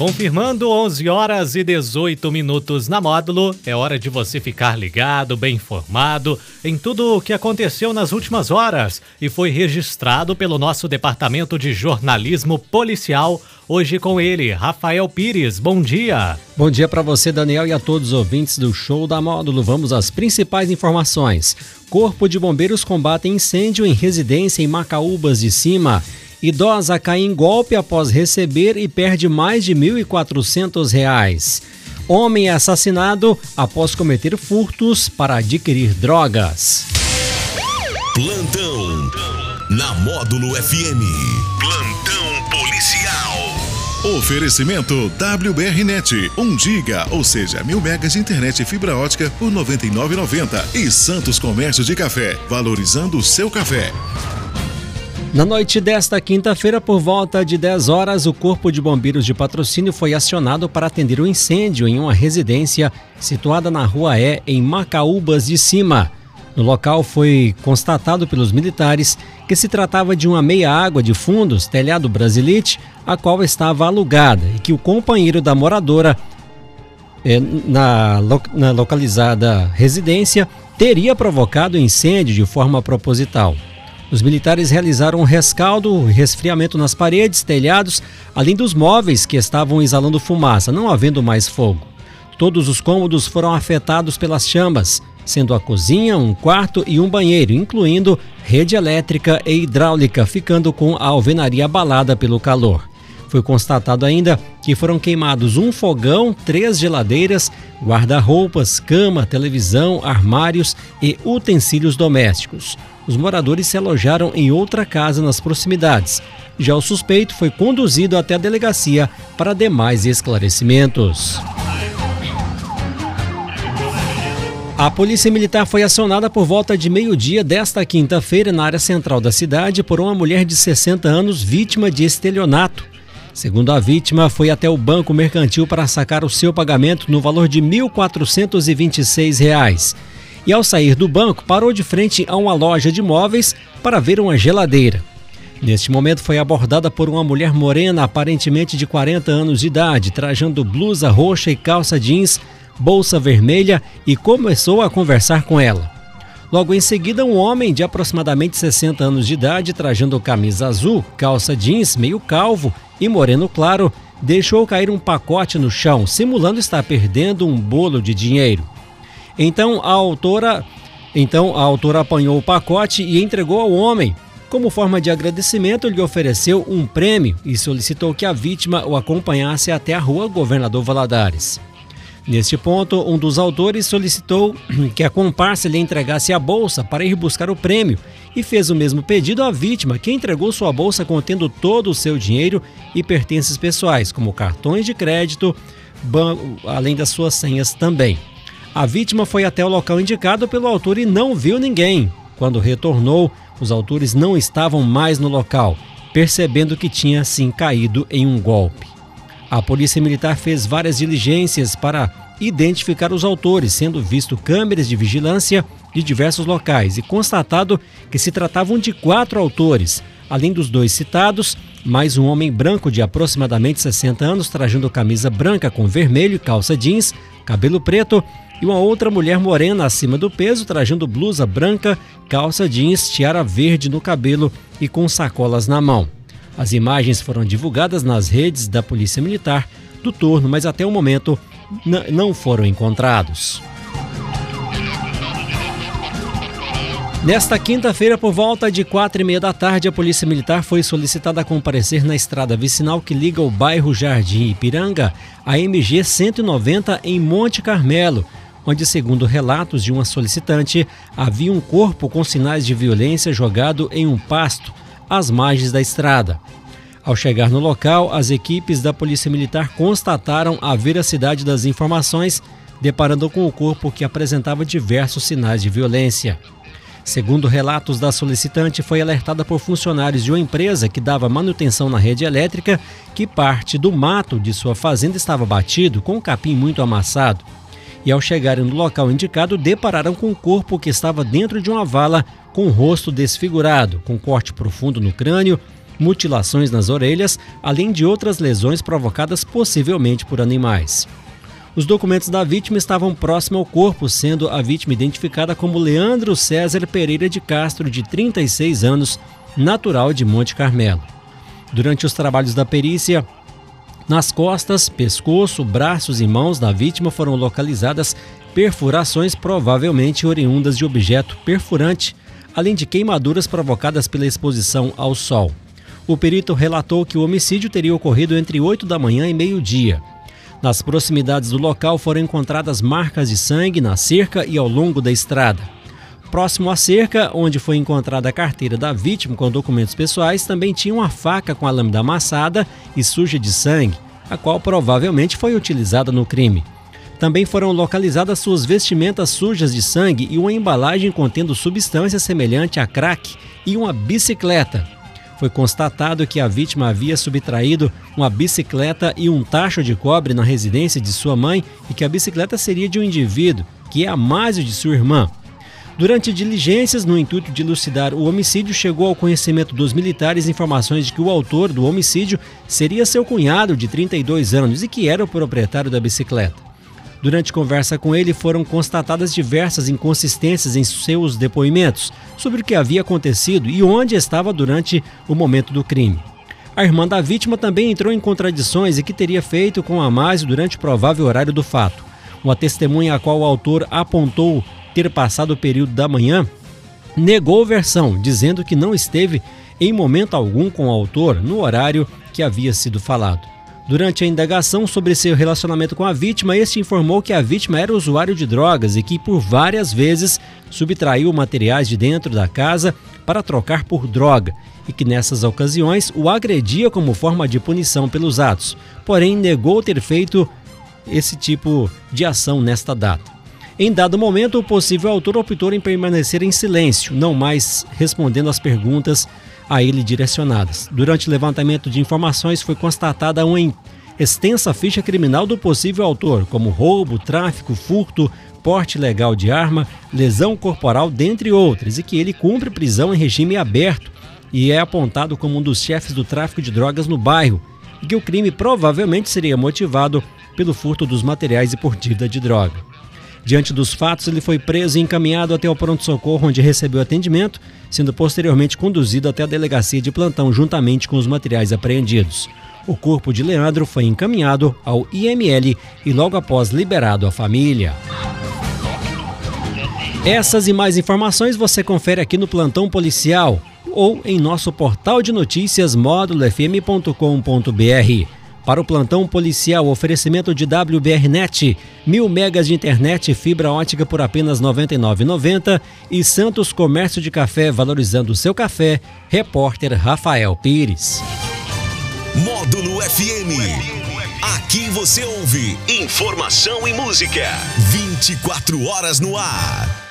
Confirmando 11 horas e 18 minutos na módulo, é hora de você ficar ligado, bem informado em tudo o que aconteceu nas últimas horas e foi registrado pelo nosso departamento de jornalismo policial. Hoje com ele, Rafael Pires. Bom dia. Bom dia para você, Daniel, e a todos os ouvintes do show da módulo. Vamos às principais informações. Corpo de Bombeiros combate incêndio em residência em Macaúbas de Cima. Idosa cai em golpe após receber e perde mais de R$ 1.400. Homem é assassinado após cometer furtos para adquirir drogas. Plantão na Módulo FM. Plantão policial. Oferecimento WBRnet, 1 giga, ou seja, mil megas de internet e fibra ótica por R$ 99,90. E Santos Comércio de Café, valorizando o seu café. Na noite desta quinta-feira, por volta de 10 horas, o Corpo de Bombeiros de Patrocínio foi acionado para atender o um incêndio em uma residência situada na Rua E, em Macaúbas de Cima. No local foi constatado pelos militares que se tratava de uma meia-água de fundos, telhado brasilite, a qual estava alugada e que o companheiro da moradora eh, na, na localizada residência teria provocado o incêndio de forma proposital. Os militares realizaram um rescaldo, resfriamento nas paredes, telhados, além dos móveis que estavam exalando fumaça, não havendo mais fogo. Todos os cômodos foram afetados pelas chamas, sendo a cozinha, um quarto e um banheiro, incluindo rede elétrica e hidráulica, ficando com a alvenaria abalada pelo calor. Foi constatado ainda que foram queimados um fogão, três geladeiras, guarda-roupas, cama, televisão, armários e utensílios domésticos. Os moradores se alojaram em outra casa nas proximidades. Já o suspeito foi conduzido até a delegacia para demais esclarecimentos. A Polícia Militar foi acionada por volta de meio-dia desta quinta-feira na área central da cidade por uma mulher de 60 anos vítima de estelionato. Segundo a vítima, foi até o banco mercantil para sacar o seu pagamento no valor de R$ 1.426. E ao sair do banco, parou de frente a uma loja de móveis para ver uma geladeira. Neste momento, foi abordada por uma mulher morena, aparentemente de 40 anos de idade, trajando blusa roxa e calça jeans, bolsa vermelha, e começou a conversar com ela. Logo em seguida, um homem de aproximadamente 60 anos de idade, trajando camisa azul, calça jeans, meio calvo e moreno claro, deixou cair um pacote no chão, simulando estar perdendo um bolo de dinheiro. Então a autora, então a autora apanhou o pacote e entregou ao homem. Como forma de agradecimento, lhe ofereceu um prêmio e solicitou que a vítima o acompanhasse até a rua Governador Valadares. Neste ponto, um dos autores solicitou que a comparsa lhe entregasse a bolsa para ir buscar o prêmio e fez o mesmo pedido à vítima, que entregou sua bolsa contendo todo o seu dinheiro e pertences pessoais, como cartões de crédito, além das suas senhas também. A vítima foi até o local indicado pelo autor e não viu ninguém. Quando retornou, os autores não estavam mais no local, percebendo que tinha sim caído em um golpe. A Polícia Militar fez várias diligências para identificar os autores, sendo visto câmeras de vigilância de diversos locais e constatado que se tratavam de quatro autores, além dos dois citados, mais um homem branco de aproximadamente 60 anos trajando camisa branca com vermelho calça jeans, cabelo preto, e uma outra mulher morena acima do peso trajando blusa branca, calça jeans, tiara verde no cabelo e com sacolas na mão. As imagens foram divulgadas nas redes da Polícia Militar do turno, mas até o momento não foram encontrados. Nesta quinta-feira, por volta de quatro e meia da tarde, a Polícia Militar foi solicitada a comparecer na estrada vicinal que liga o bairro Jardim Ipiranga à MG 190 em Monte Carmelo, onde, segundo relatos de uma solicitante, havia um corpo com sinais de violência jogado em um pasto às margens da estrada. Ao chegar no local, as equipes da Polícia Militar constataram a veracidade das informações, deparando com o corpo que apresentava diversos sinais de violência. Segundo relatos da solicitante, foi alertada por funcionários de uma empresa que dava manutenção na rede elétrica que parte do mato de sua fazenda estava batido com um capim muito amassado. E ao chegarem no local indicado, depararam com um corpo que estava dentro de uma vala com o rosto desfigurado, com corte profundo no crânio, mutilações nas orelhas, além de outras lesões provocadas possivelmente por animais. Os documentos da vítima estavam próximos ao corpo, sendo a vítima identificada como Leandro César Pereira de Castro, de 36 anos, natural de Monte Carmelo. Durante os trabalhos da perícia, nas costas, pescoço, braços e mãos da vítima foram localizadas perfurações provavelmente oriundas de objeto perfurante, além de queimaduras provocadas pela exposição ao sol. O perito relatou que o homicídio teria ocorrido entre 8 da manhã e meio-dia. Nas proximidades do local foram encontradas marcas de sangue na cerca e ao longo da estrada. Próximo à cerca, onde foi encontrada a carteira da vítima com documentos pessoais, também tinha uma faca com a lâmina amassada e suja de sangue, a qual provavelmente foi utilizada no crime. Também foram localizadas suas vestimentas sujas de sangue e uma embalagem contendo substância semelhante a crack e uma bicicleta. Foi constatado que a vítima havia subtraído uma bicicleta e um tacho de cobre na residência de sua mãe e que a bicicleta seria de um indivíduo, que é a Másio de sua irmã. Durante diligências, no intuito de elucidar o homicídio, chegou ao conhecimento dos militares informações de que o autor do homicídio seria seu cunhado de 32 anos e que era o proprietário da bicicleta. Durante conversa com ele, foram constatadas diversas inconsistências em seus depoimentos sobre o que havia acontecido e onde estava durante o momento do crime. A irmã da vítima também entrou em contradições e que teria feito com Amásio durante o provável horário do fato. Uma testemunha a qual o autor apontou ter passado o período da manhã, negou versão, dizendo que não esteve em momento algum com o autor no horário que havia sido falado. Durante a indagação sobre seu relacionamento com a vítima, este informou que a vítima era usuário de drogas e que por várias vezes subtraiu materiais de dentro da casa para trocar por droga e que nessas ocasiões o agredia como forma de punição pelos atos, porém negou ter feito esse tipo de ação nesta data. Em dado momento, o possível autor optou em permanecer em silêncio, não mais respondendo às perguntas a ele direcionadas. Durante o levantamento de informações, foi constatada uma extensa ficha criminal do possível autor, como roubo, tráfico, furto, porte ilegal de arma, lesão corporal, dentre outras, e que ele cumpre prisão em regime aberto e é apontado como um dos chefes do tráfico de drogas no bairro, e que o crime provavelmente seria motivado pelo furto dos materiais e por dívida de droga. Diante dos fatos, ele foi preso e encaminhado até o pronto-socorro, onde recebeu atendimento, sendo posteriormente conduzido até a delegacia de plantão juntamente com os materiais apreendidos. O corpo de Leandro foi encaminhado ao IML e logo após liberado à família. Essas e mais informações você confere aqui no Plantão Policial ou em nosso portal de notícias módulofm.com.br. Para o plantão policial, oferecimento de WBRnet, mil megas de internet e fibra ótica por apenas R$ 99,90 e Santos Comércio de Café valorizando o seu café, repórter Rafael Pires. Módulo FM. Aqui você ouve informação e música. 24 horas no ar.